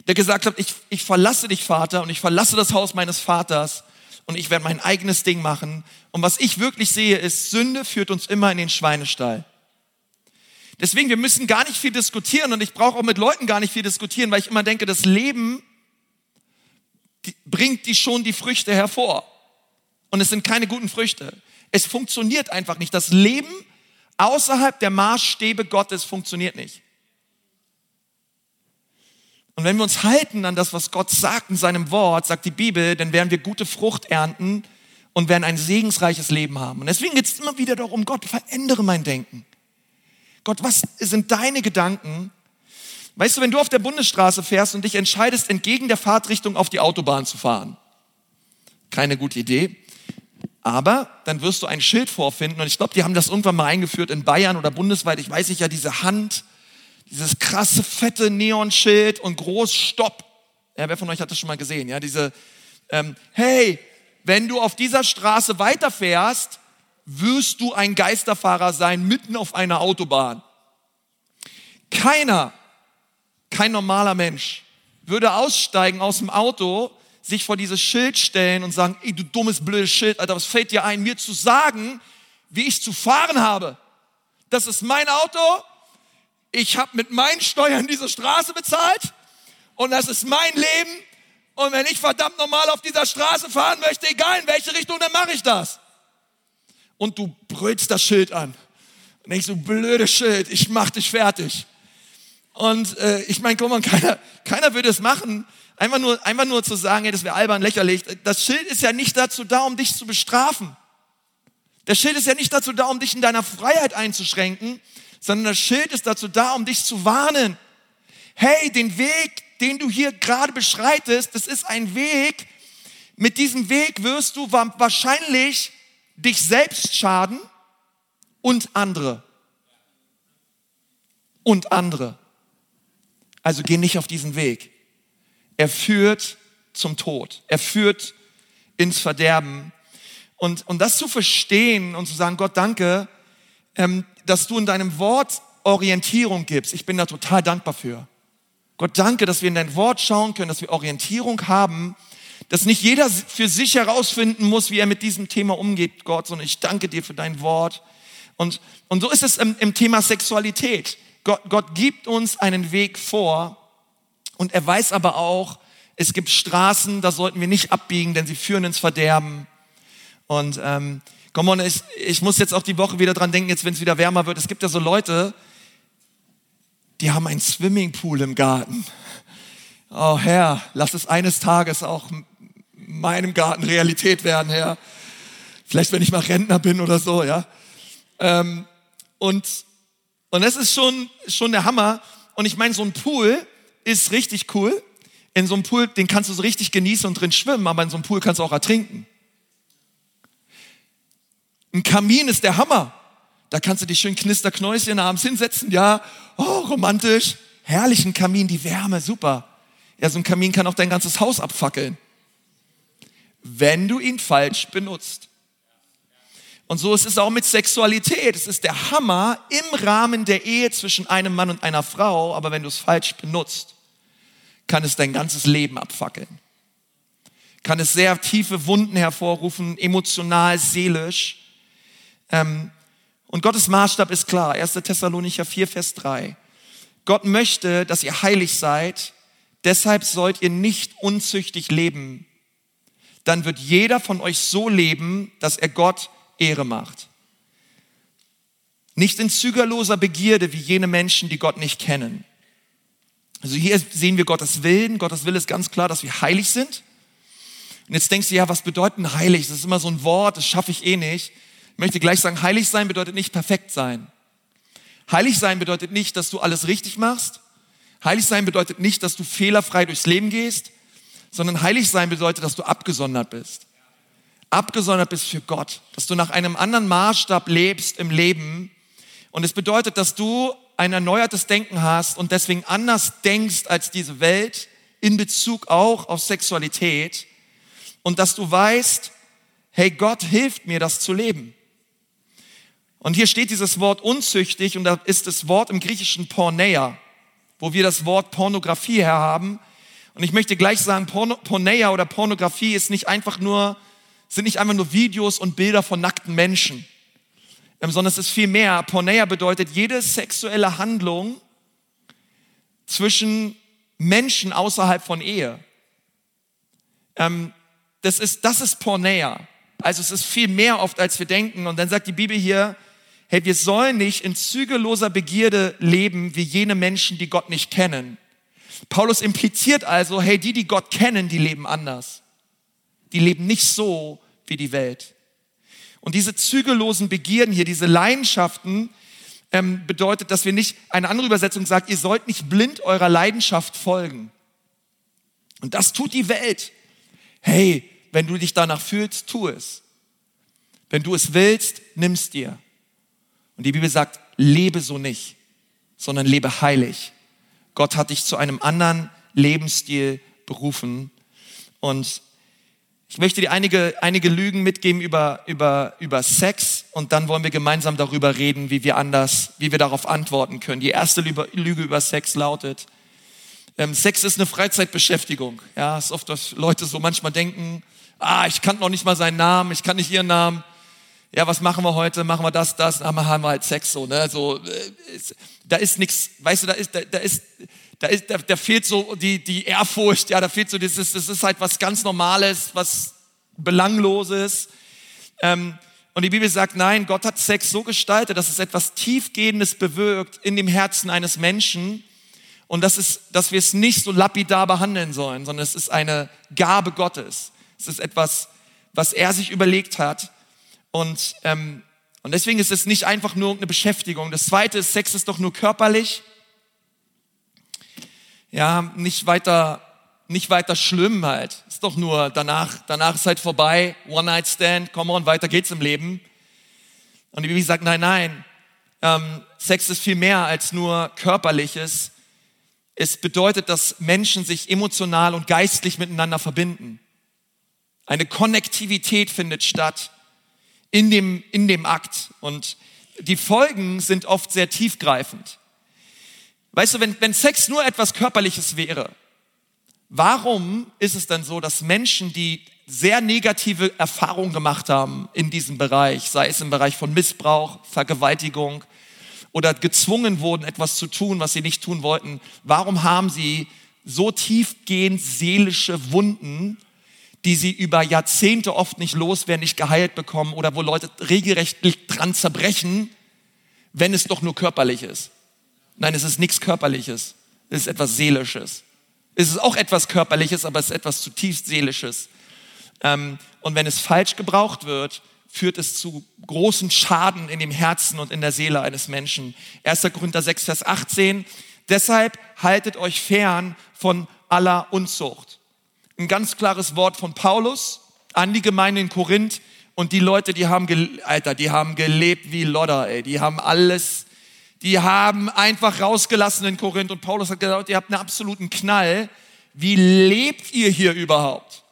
der gesagt hat, ich, ich verlasse dich, Vater, und ich verlasse das Haus meines Vaters und ich werde mein eigenes Ding machen. Und was ich wirklich sehe, ist, Sünde führt uns immer in den Schweinestall. Deswegen, wir müssen gar nicht viel diskutieren und ich brauche auch mit Leuten gar nicht viel diskutieren, weil ich immer denke, das Leben bringt die schon die Früchte hervor. Und es sind keine guten Früchte. Es funktioniert einfach nicht. Das Leben außerhalb der Maßstäbe Gottes funktioniert nicht. Und wenn wir uns halten an das, was Gott sagt in seinem Wort, sagt die Bibel, dann werden wir gute Frucht ernten und werden ein segensreiches Leben haben. Und deswegen geht es immer wieder darum, Gott, verändere mein Denken. Gott, was sind deine Gedanken? Weißt du, wenn du auf der Bundesstraße fährst und dich entscheidest, entgegen der Fahrtrichtung auf die Autobahn zu fahren, keine gute Idee. Aber dann wirst du ein Schild vorfinden und ich glaube, die haben das irgendwann mal eingeführt in Bayern oder bundesweit. Ich weiß nicht, ja, diese Hand, dieses krasse, fette Neonschild und groß Stopp. Ja, wer von euch hat das schon mal gesehen? Ja, diese, ähm, hey, wenn du auf dieser Straße weiterfährst, wirst du ein Geisterfahrer sein mitten auf einer Autobahn. Keiner, kein normaler Mensch würde aussteigen aus dem Auto, sich vor dieses Schild stellen und sagen, ey, du dummes, blödes Schild, Alter, was fällt dir ein, mir zu sagen, wie ich zu fahren habe? Das ist mein Auto, ich habe mit meinen Steuern diese Straße bezahlt und das ist mein Leben und wenn ich verdammt normal auf dieser Straße fahren möchte, egal in welche Richtung, dann mache ich das und du brüllst das Schild an. Und denkst du, blödes Schild, ich mach dich fertig. Und äh, ich meine, guck mal, keiner, keiner würde es machen, einfach nur, einfach nur zu sagen, hey, das wäre albern, lächerlich. Das Schild ist ja nicht dazu da, um dich zu bestrafen. Das Schild ist ja nicht dazu da, um dich in deiner Freiheit einzuschränken, sondern das Schild ist dazu da, um dich zu warnen. Hey, den Weg, den du hier gerade beschreitest, das ist ein Weg, mit diesem Weg wirst du wahrscheinlich dich selbst schaden und andere. Und andere. Also geh nicht auf diesen Weg. Er führt zum Tod. Er führt ins Verderben. Und, und das zu verstehen und zu sagen, Gott, danke, ähm, dass du in deinem Wort Orientierung gibst. Ich bin da total dankbar für. Gott, danke, dass wir in dein Wort schauen können, dass wir Orientierung haben dass nicht jeder für sich herausfinden muss, wie er mit diesem Thema umgeht, Gott, sondern ich danke dir für dein Wort. Und, und so ist es im, im Thema Sexualität. Gott, Gott gibt uns einen Weg vor und er weiß aber auch, es gibt Straßen, da sollten wir nicht abbiegen, denn sie führen ins Verderben. Und ähm, komm on, ich, ich muss jetzt auch die Woche wieder dran denken, jetzt wenn es wieder wärmer wird. Es gibt ja so Leute, die haben einen Swimmingpool im Garten. Oh Herr, lass es eines Tages auch meinem Garten Realität werden, Herr. Vielleicht, wenn ich mal Rentner bin oder so, ja. Ähm, und, und das ist schon, schon der Hammer. Und ich meine, so ein Pool ist richtig cool. In so einem Pool, den kannst du so richtig genießen und drin schwimmen, aber in so einem Pool kannst du auch ertrinken. Ein Kamin ist der Hammer. Da kannst du dich schön knisterknäuschen abends hinsetzen, ja. Oh, romantisch. Herrlichen Kamin, die Wärme, super. Ja, so ein Kamin kann auch dein ganzes Haus abfackeln wenn du ihn falsch benutzt. Und so ist es auch mit Sexualität. Es ist der Hammer im Rahmen der Ehe zwischen einem Mann und einer Frau, aber wenn du es falsch benutzt, kann es dein ganzes Leben abfackeln. Kann es sehr tiefe Wunden hervorrufen, emotional, seelisch. Ähm, und Gottes Maßstab ist klar. 1. Thessalonicher 4, Vers 3. Gott möchte, dass ihr heilig seid. Deshalb sollt ihr nicht unzüchtig leben, dann wird jeder von euch so leben, dass er Gott Ehre macht. Nicht in zügerloser Begierde wie jene Menschen, die Gott nicht kennen. Also hier sehen wir Gottes Willen. Gottes Wille ist ganz klar, dass wir heilig sind. Und jetzt denkst du, ja, was bedeutet heilig? Das ist immer so ein Wort, das schaffe ich eh nicht. Möchte gleich sagen, heilig sein bedeutet nicht perfekt sein. Heilig sein bedeutet nicht, dass du alles richtig machst. Heilig sein bedeutet nicht, dass du fehlerfrei durchs Leben gehst sondern heilig sein bedeutet, dass du abgesondert bist. Abgesondert bist für Gott, dass du nach einem anderen Maßstab lebst im Leben. Und es bedeutet, dass du ein erneuertes Denken hast und deswegen anders denkst als diese Welt in Bezug auch auf Sexualität und dass du weißt, hey, Gott hilft mir, das zu leben. Und hier steht dieses Wort unzüchtig und da ist das Wort im Griechischen Porneia, wo wir das Wort Pornografie her haben. Und ich möchte gleich sagen, Porno, Porneia oder Pornografie ist nicht einfach nur sind nicht einfach nur Videos und Bilder von nackten Menschen, ähm, sondern es ist viel mehr. Porneia bedeutet jede sexuelle Handlung zwischen Menschen außerhalb von Ehe. Ähm, das ist, das ist Porneia. Also es ist viel mehr oft, als wir denken. Und dann sagt die Bibel hier, hey, wir sollen nicht in zügelloser Begierde leben wie jene Menschen, die Gott nicht kennen. Paulus impliziert also, hey, die, die Gott kennen, die leben anders. Die leben nicht so wie die Welt. Und diese zügellosen Begierden hier, diese Leidenschaften, ähm, bedeutet, dass wir nicht, eine andere Übersetzung sagt, ihr sollt nicht blind eurer Leidenschaft folgen. Und das tut die Welt. Hey, wenn du dich danach fühlst, tu es. Wenn du es willst, nimm's dir. Und die Bibel sagt, lebe so nicht, sondern lebe heilig. Gott hat dich zu einem anderen Lebensstil berufen. Und ich möchte dir einige, einige Lügen mitgeben über, über, über Sex und dann wollen wir gemeinsam darüber reden, wie wir anders, wie wir darauf antworten können. Die erste Lüge über Sex lautet, ähm, Sex ist eine Freizeitbeschäftigung. Ja, ist oft, dass Leute so manchmal denken, ah, ich kann noch nicht mal seinen Namen, ich kann nicht ihren Namen. Ja, was machen wir heute? Machen wir das, das, haben wir halt Sex so, ne? So, äh, ist, da ist nichts, weißt du, da ist, da, da ist, da, ist, da, da fehlt so die, die Ehrfurcht, ja, da fehlt so dieses, das ist halt was ganz Normales, was Belangloses. Ähm, und die Bibel sagt, nein, Gott hat Sex so gestaltet, dass es etwas Tiefgehendes bewirkt in dem Herzen eines Menschen. Und das ist, dass wir es nicht so lapidar behandeln sollen, sondern es ist eine Gabe Gottes. Es ist etwas, was er sich überlegt hat. Und, ähm, und deswegen ist es nicht einfach nur eine Beschäftigung. Das zweite ist, Sex ist doch nur körperlich ja, nicht weiter, nicht weiter schlimm halt. Ist doch nur danach, danach ist halt vorbei, One-Night-Stand, komm on, weiter geht's im Leben. Und die Bibel sagt, nein, nein, ähm, Sex ist viel mehr als nur körperliches. Es bedeutet, dass Menschen sich emotional und geistlich miteinander verbinden. Eine Konnektivität findet statt in dem, in dem Akt. Und die Folgen sind oft sehr tiefgreifend. Weißt du, wenn, wenn Sex nur etwas Körperliches wäre, warum ist es dann so, dass Menschen, die sehr negative Erfahrungen gemacht haben in diesem Bereich, sei es im Bereich von Missbrauch, Vergewaltigung oder gezwungen wurden, etwas zu tun, was sie nicht tun wollten, warum haben sie so tiefgehend seelische Wunden, die sie über Jahrzehnte oft nicht loswerden, nicht geheilt bekommen oder wo Leute regelrecht dran zerbrechen, wenn es doch nur körperlich ist? Nein, es ist nichts Körperliches. Es ist etwas Seelisches. Es ist auch etwas Körperliches, aber es ist etwas zutiefst Seelisches. Ähm, und wenn es falsch gebraucht wird, führt es zu großen Schaden in dem Herzen und in der Seele eines Menschen. 1. Korinther 6, Vers 18. Deshalb haltet euch fern von aller Unzucht. Ein ganz klares Wort von Paulus an die Gemeinde in Korinth und die Leute, die haben, Alter, die haben gelebt wie Lodder, ey. Die haben alles die haben einfach rausgelassen in Korinth und Paulus hat gesagt, ihr habt einen absoluten Knall. Wie lebt ihr hier überhaupt?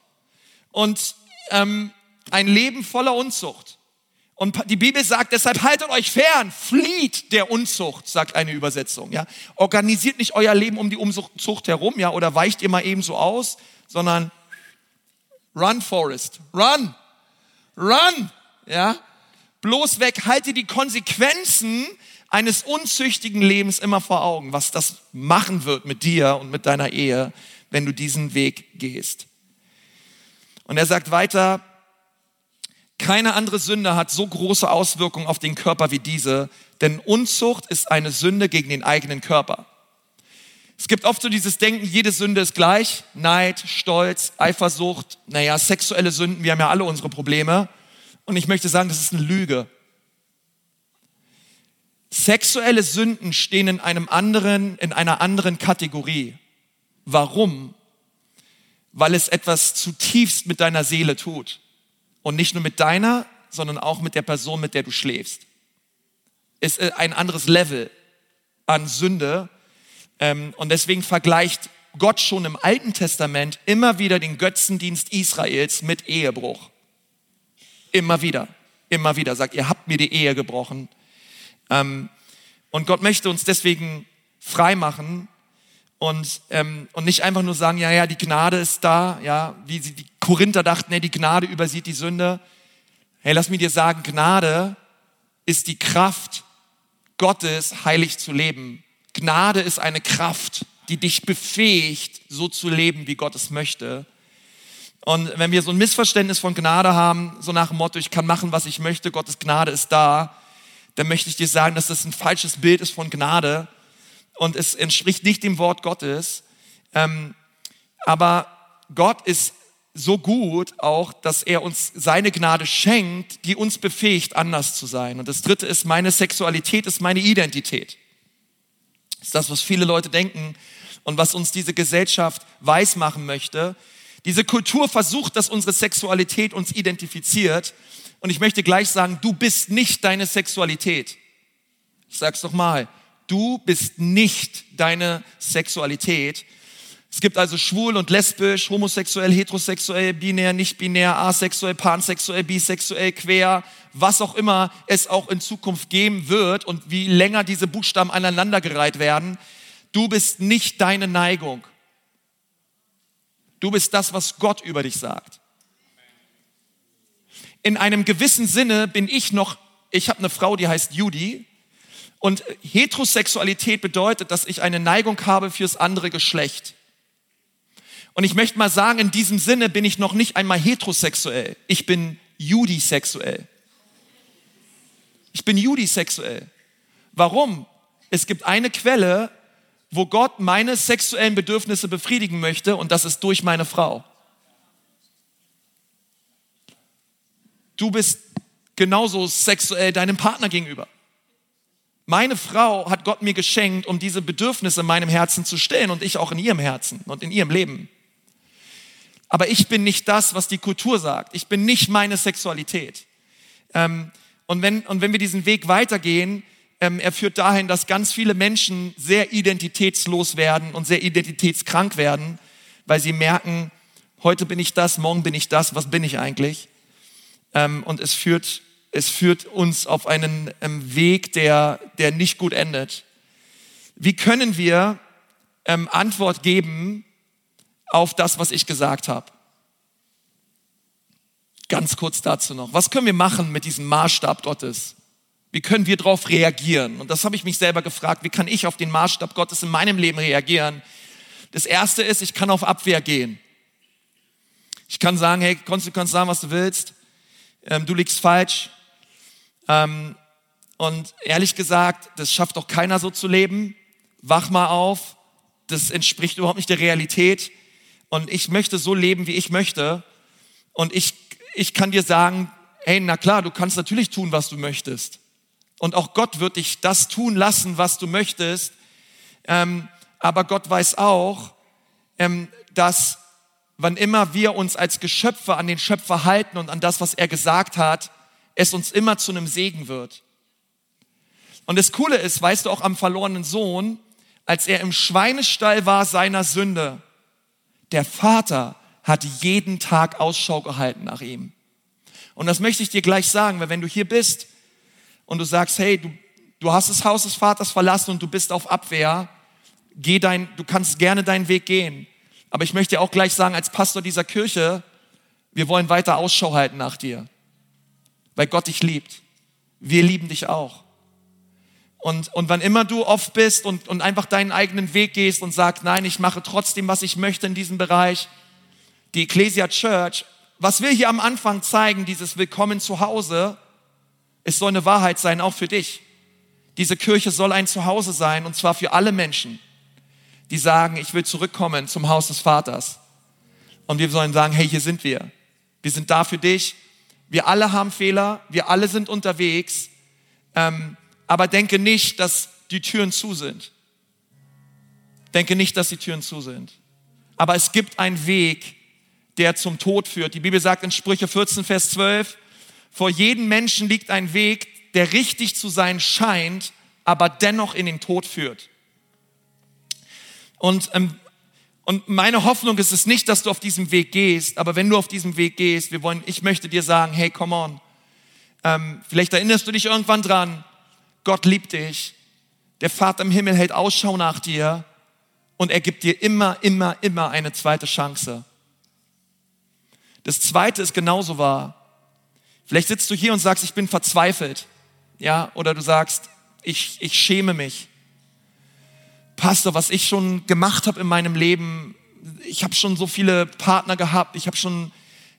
Und ähm, ein Leben voller Unzucht. Und die Bibel sagt, deshalb haltet euch fern, flieht der Unzucht, sagt eine Übersetzung. Ja, organisiert nicht euer Leben um die Unzucht herum, ja, oder weicht ihr mal eben so aus, sondern run, Forest, run, run, ja, bloß weg, haltet die Konsequenzen eines unzüchtigen Lebens immer vor Augen, was das machen wird mit dir und mit deiner Ehe, wenn du diesen Weg gehst. Und er sagt weiter, keine andere Sünde hat so große Auswirkungen auf den Körper wie diese, denn Unzucht ist eine Sünde gegen den eigenen Körper. Es gibt oft so dieses Denken, jede Sünde ist gleich. Neid, Stolz, Eifersucht, naja, sexuelle Sünden, wir haben ja alle unsere Probleme. Und ich möchte sagen, das ist eine Lüge. Sexuelle Sünden stehen in einem anderen, in einer anderen Kategorie. Warum? Weil es etwas zutiefst mit deiner Seele tut. Und nicht nur mit deiner, sondern auch mit der Person, mit der du schläfst. Ist ein anderes Level an Sünde. Ähm, und deswegen vergleicht Gott schon im Alten Testament immer wieder den Götzendienst Israels mit Ehebruch. Immer wieder, immer wieder sagt, ihr habt mir die Ehe gebrochen. Ähm, und Gott möchte uns deswegen frei machen Und, ähm, und nicht einfach nur sagen, ja, ja, die Gnade ist da, ja, wie sie, die Korinther dachten, nee, die Gnade übersieht die Sünde. Hey, lass mich dir sagen, Gnade ist die Kraft Gottes, heilig zu leben. Gnade ist eine Kraft, die dich befähigt, so zu leben, wie Gott es möchte. Und wenn wir so ein Missverständnis von Gnade haben, so nach dem Motto, ich kann machen, was ich möchte, Gottes Gnade ist da, dann möchte ich dir sagen, dass das ein falsches Bild ist von Gnade und es entspricht nicht dem Wort Gottes. Ähm, aber Gott ist so gut auch, dass er uns seine Gnade schenkt, die uns befähigt, anders zu sein. Und das dritte ist, meine Sexualität ist meine Identität. Das ist das, was viele Leute denken und was uns diese Gesellschaft weismachen möchte. Diese Kultur versucht, dass unsere Sexualität uns identifiziert. Und ich möchte gleich sagen, du bist nicht deine Sexualität. Ich sag's doch mal. Du bist nicht deine Sexualität. Es gibt also schwul und lesbisch, homosexuell, heterosexuell, binär, nicht binär, asexuell, pansexuell, bisexuell, quer, was auch immer es auch in Zukunft geben wird und wie länger diese Buchstaben aneinandergereiht werden. Du bist nicht deine Neigung. Du bist das, was Gott über dich sagt. In einem gewissen Sinne bin ich noch, ich habe eine Frau, die heißt Judy, und Heterosexualität bedeutet, dass ich eine Neigung habe fürs andere Geschlecht. Und ich möchte mal sagen, in diesem Sinne bin ich noch nicht einmal heterosexuell. Ich bin judisexuell. Ich bin judisexuell. Warum? Es gibt eine Quelle, wo Gott meine sexuellen Bedürfnisse befriedigen möchte und das ist durch meine Frau. Du bist genauso sexuell deinem Partner gegenüber. Meine Frau hat Gott mir geschenkt, um diese Bedürfnisse in meinem Herzen zu stillen und ich auch in ihrem Herzen und in ihrem Leben. Aber ich bin nicht das, was die Kultur sagt. Ich bin nicht meine Sexualität. Ähm, und, wenn, und wenn wir diesen Weg weitergehen, ähm, er führt dahin, dass ganz viele Menschen sehr identitätslos werden und sehr identitätskrank werden, weil sie merken, heute bin ich das, morgen bin ich das, was bin ich eigentlich? Ähm, und es führt es führt uns auf einen ähm, Weg, der, der nicht gut endet. Wie können wir ähm, Antwort geben auf das, was ich gesagt habe? Ganz kurz dazu noch. Was können wir machen mit diesem Maßstab Gottes? Wie können wir darauf reagieren? Und das habe ich mich selber gefragt. Wie kann ich auf den Maßstab Gottes in meinem Leben reagieren? Das erste ist, ich kann auf Abwehr gehen. Ich kann sagen, hey, du kannst sagen, was du willst. Ähm, du liegst falsch. Ähm, und ehrlich gesagt, das schafft doch keiner so zu leben. Wach mal auf. Das entspricht überhaupt nicht der Realität. Und ich möchte so leben, wie ich möchte. Und ich, ich kann dir sagen, hey, na klar, du kannst natürlich tun, was du möchtest. Und auch Gott wird dich das tun lassen, was du möchtest. Ähm, aber Gott weiß auch, ähm, dass wann immer wir uns als Geschöpfe an den Schöpfer halten und an das, was er gesagt hat, es uns immer zu einem Segen wird. Und das Coole ist, weißt du auch am verlorenen Sohn, als er im Schweinestall war seiner Sünde, der Vater hat jeden Tag Ausschau gehalten nach ihm. Und das möchte ich dir gleich sagen, weil wenn du hier bist und du sagst, hey, du, du hast das Haus des Vaters verlassen und du bist auf Abwehr, geh dein, du kannst gerne deinen Weg gehen. Aber ich möchte dir auch gleich sagen, als Pastor dieser Kirche, wir wollen weiter Ausschau halten nach dir weil Gott dich liebt. Wir lieben dich auch. Und, und wann immer du oft bist und, und einfach deinen eigenen Weg gehst und sagst, nein, ich mache trotzdem, was ich möchte in diesem Bereich, die Ecclesia Church, was wir hier am Anfang zeigen, dieses Willkommen zu Hause, es soll eine Wahrheit sein, auch für dich. Diese Kirche soll ein Zuhause sein, und zwar für alle Menschen, die sagen, ich will zurückkommen zum Haus des Vaters. Und wir sollen sagen, hey, hier sind wir. Wir sind da für dich. Wir alle haben Fehler, wir alle sind unterwegs, ähm, aber denke nicht, dass die Türen zu sind. Denke nicht, dass die Türen zu sind. Aber es gibt einen Weg, der zum Tod führt. Die Bibel sagt in Sprüche 14, Vers 12, vor jedem Menschen liegt ein Weg, der richtig zu sein scheint, aber dennoch in den Tod führt. Und ähm, und meine Hoffnung ist es nicht, dass du auf diesem Weg gehst, aber wenn du auf diesem Weg gehst, wir wollen, ich möchte dir sagen, hey, come on. Ähm, vielleicht erinnerst du dich irgendwann dran, Gott liebt dich, der Vater im Himmel hält Ausschau nach dir und er gibt dir immer, immer, immer eine zweite Chance. Das zweite ist genauso wahr. Vielleicht sitzt du hier und sagst, ich bin verzweifelt. Ja, oder du sagst, ich, ich schäme mich. Pastor, was ich schon gemacht habe in meinem Leben, ich habe schon so viele Partner gehabt, ich habe schon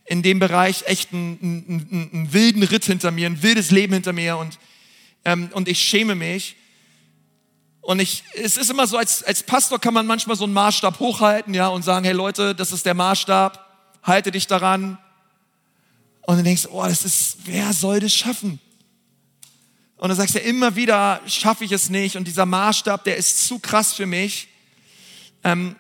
in dem Bereich echt einen, einen, einen, wilden Ritt hinter mir, ein wildes Leben hinter mir und, ähm, und ich schäme mich. Und ich, es ist immer so, als, als Pastor kann man manchmal so einen Maßstab hochhalten, ja, und sagen, hey Leute, das ist der Maßstab, halte dich daran. Und dann denkst du, oh, das ist, wer soll das schaffen? Und dann sagst du ja immer wieder, schaffe ich es nicht. Und dieser Maßstab, der ist zu krass für mich. Ähm,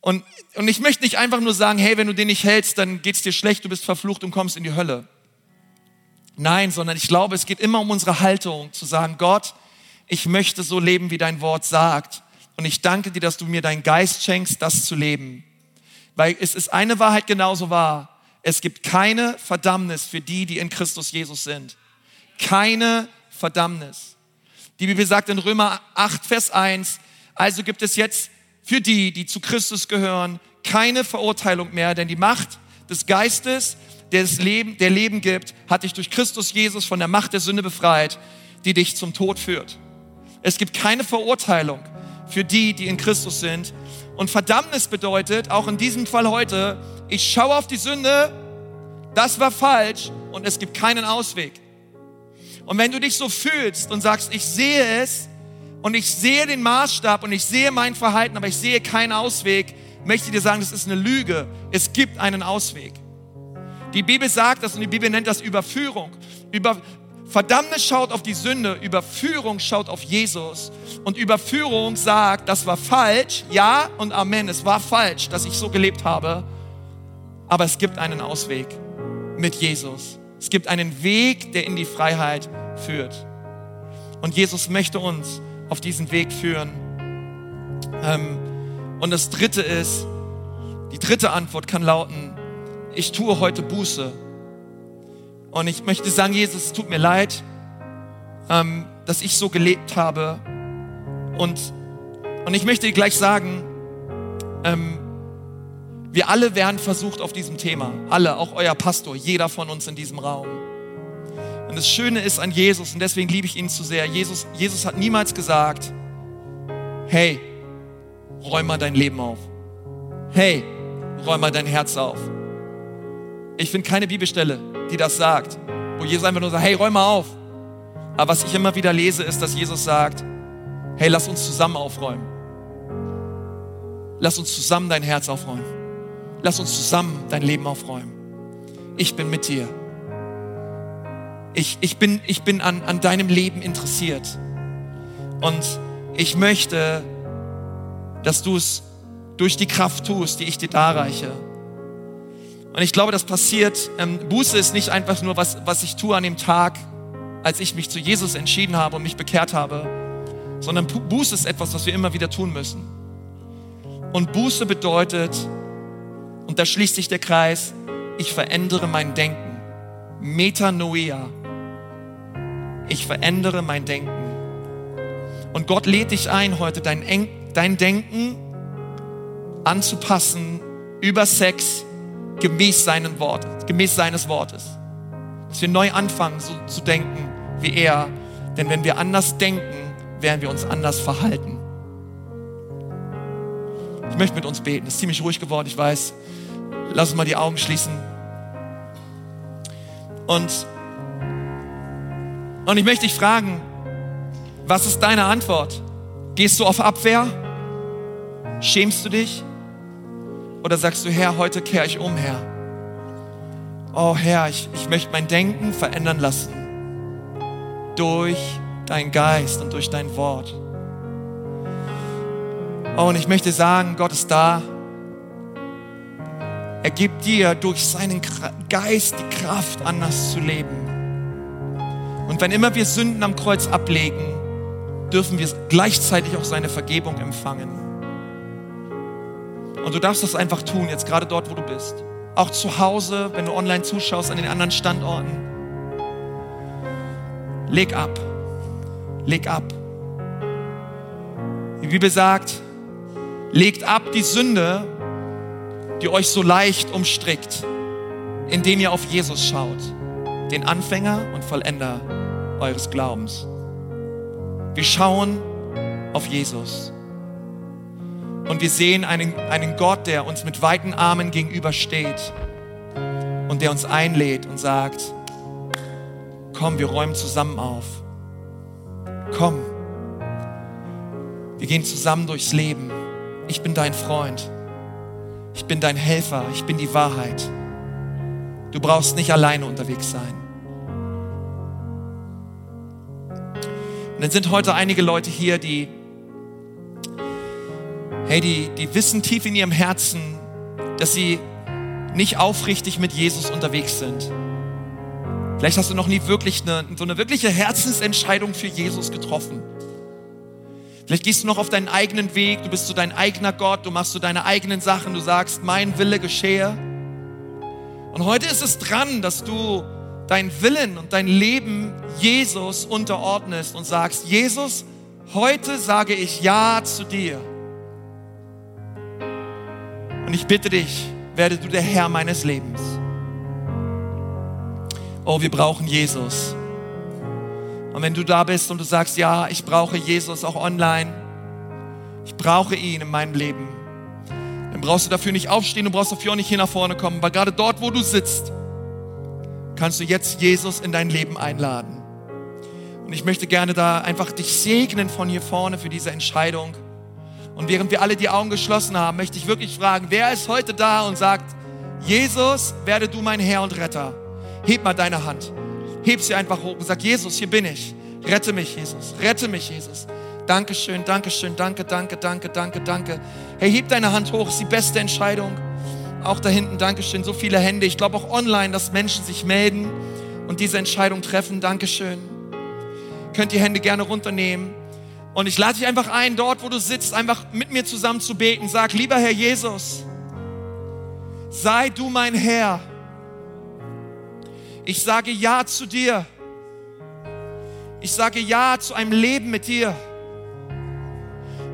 und, und ich möchte nicht einfach nur sagen, hey, wenn du den nicht hältst, dann geht's dir schlecht, du bist verflucht und kommst in die Hölle. Nein, sondern ich glaube, es geht immer um unsere Haltung, zu sagen, Gott, ich möchte so leben, wie dein Wort sagt. Und ich danke dir, dass du mir deinen Geist schenkst, das zu leben. Weil es ist eine Wahrheit genauso wahr. Es gibt keine Verdammnis für die, die in Christus Jesus sind. Keine Verdammnis. Die Bibel sagt in Römer 8, Vers 1, also gibt es jetzt für die, die zu Christus gehören, keine Verurteilung mehr, denn die Macht des Geistes, der, das Leben, der Leben gibt, hat dich durch Christus Jesus von der Macht der Sünde befreit, die dich zum Tod führt. Es gibt keine Verurteilung für die, die in Christus sind. Und Verdammnis bedeutet, auch in diesem Fall heute, ich schaue auf die Sünde, das war falsch und es gibt keinen Ausweg. Und wenn du dich so fühlst und sagst, ich sehe es und ich sehe den Maßstab und ich sehe mein Verhalten, aber ich sehe keinen Ausweg, möchte ich dir sagen, das ist eine Lüge. Es gibt einen Ausweg. Die Bibel sagt das und die Bibel nennt das Überführung. Über, Verdammnis schaut auf die Sünde, Überführung schaut auf Jesus. Und Überführung sagt, das war falsch, ja und Amen, es war falsch, dass ich so gelebt habe. Aber es gibt einen Ausweg mit Jesus. Es gibt einen Weg, der in die Freiheit führt. Und Jesus möchte uns auf diesen Weg führen. Ähm, und das dritte ist, die dritte Antwort kann lauten, ich tue heute Buße. Und ich möchte sagen, Jesus, es tut mir leid, ähm, dass ich so gelebt habe. Und, und ich möchte gleich sagen, ähm, wir alle werden versucht auf diesem Thema. Alle, auch euer Pastor, jeder von uns in diesem Raum. Und das Schöne ist an Jesus, und deswegen liebe ich ihn zu sehr, Jesus, Jesus hat niemals gesagt, hey, räum mal dein Leben auf. Hey, räum mal dein Herz auf. Ich finde keine Bibelstelle, die das sagt, wo Jesus einfach nur sagt, hey, räum mal auf. Aber was ich immer wieder lese, ist, dass Jesus sagt, hey, lass uns zusammen aufräumen. Lass uns zusammen dein Herz aufräumen. Lass uns zusammen dein Leben aufräumen. Ich bin mit dir. Ich, ich bin, ich bin an, an deinem Leben interessiert. Und ich möchte, dass du es durch die Kraft tust, die ich dir darreiche. Und ich glaube, das passiert. Ähm, Buße ist nicht einfach nur, was, was ich tue an dem Tag, als ich mich zu Jesus entschieden habe und mich bekehrt habe, sondern Buße ist etwas, was wir immer wieder tun müssen. Und Buße bedeutet, und da schließt sich der Kreis. Ich verändere mein Denken. Metanoia. Ich verändere mein Denken. Und Gott lädt dich ein, heute dein, dein Denken anzupassen über Sex gemäß, seinen Wort, gemäß seines Wortes. Dass wir neu anfangen so, zu denken wie er. Denn wenn wir anders denken, werden wir uns anders verhalten. Ich möchte mit uns beten. Es ist ziemlich ruhig geworden, ich weiß. Lass uns mal die Augen schließen. Und, und ich möchte dich fragen, was ist deine Antwort? Gehst du auf Abwehr? Schämst du dich? Oder sagst du, Herr, heute kehre ich um, Herr? Oh Herr, ich, ich möchte mein Denken verändern lassen durch dein Geist und durch dein Wort. Oh, und ich möchte sagen, Gott ist da er gibt dir durch seinen Geist die Kraft, anders zu leben. Und wenn immer wir Sünden am Kreuz ablegen, dürfen wir gleichzeitig auch seine Vergebung empfangen. Und du darfst das einfach tun, jetzt gerade dort, wo du bist. Auch zu Hause, wenn du online zuschaust, an den anderen Standorten. Leg ab. Leg ab. Die Bibel sagt, Legt ab die Sünde, die euch so leicht umstrickt, indem ihr auf Jesus schaut, den Anfänger und Vollender eures Glaubens. Wir schauen auf Jesus. Und wir sehen einen, einen Gott, der uns mit weiten Armen gegenübersteht und der uns einlädt und sagt, komm, wir räumen zusammen auf. Komm, wir gehen zusammen durchs Leben. Ich bin dein Freund. Ich bin dein Helfer. Ich bin die Wahrheit. Du brauchst nicht alleine unterwegs sein. Und dann sind heute einige Leute hier, die, hey, die, die wissen tief in ihrem Herzen, dass sie nicht aufrichtig mit Jesus unterwegs sind. Vielleicht hast du noch nie wirklich eine, so eine wirkliche Herzensentscheidung für Jesus getroffen. Vielleicht gehst du noch auf deinen eigenen Weg, du bist so dein eigener Gott, du machst so deine eigenen Sachen, du sagst, mein Wille geschehe. Und heute ist es dran, dass du dein Willen und dein Leben Jesus unterordnest und sagst, Jesus, heute sage ich Ja zu dir. Und ich bitte dich, werde du der Herr meines Lebens. Oh, wir brauchen Jesus. Und wenn du da bist und du sagst, ja, ich brauche Jesus auch online, ich brauche ihn in meinem Leben, dann brauchst du dafür nicht aufstehen, du brauchst dafür auch nicht hier nach vorne kommen, weil gerade dort, wo du sitzt, kannst du jetzt Jesus in dein Leben einladen. Und ich möchte gerne da einfach dich segnen von hier vorne für diese Entscheidung. Und während wir alle die Augen geschlossen haben, möchte ich wirklich fragen, wer ist heute da und sagt, Jesus, werde du mein Herr und Retter. Heb mal deine Hand. Heb sie einfach hoch und sag, Jesus, hier bin ich. Rette mich, Jesus. Rette mich, Jesus. Dankeschön, Dankeschön, danke, danke, danke, danke, danke. Hey, heb deine Hand hoch, ist die beste Entscheidung. Auch da hinten, Dankeschön, so viele Hände. Ich glaube auch online, dass Menschen sich melden und diese Entscheidung treffen. Dankeschön. Könnt die Hände gerne runternehmen. Und ich lade dich einfach ein, dort, wo du sitzt, einfach mit mir zusammen zu beten. Sag, lieber Herr Jesus, sei du mein Herr. Ich sage Ja zu dir. Ich sage Ja zu einem Leben mit dir.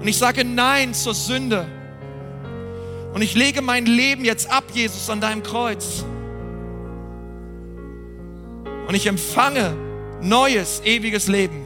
Und ich sage Nein zur Sünde. Und ich lege mein Leben jetzt ab, Jesus, an deinem Kreuz. Und ich empfange neues, ewiges Leben.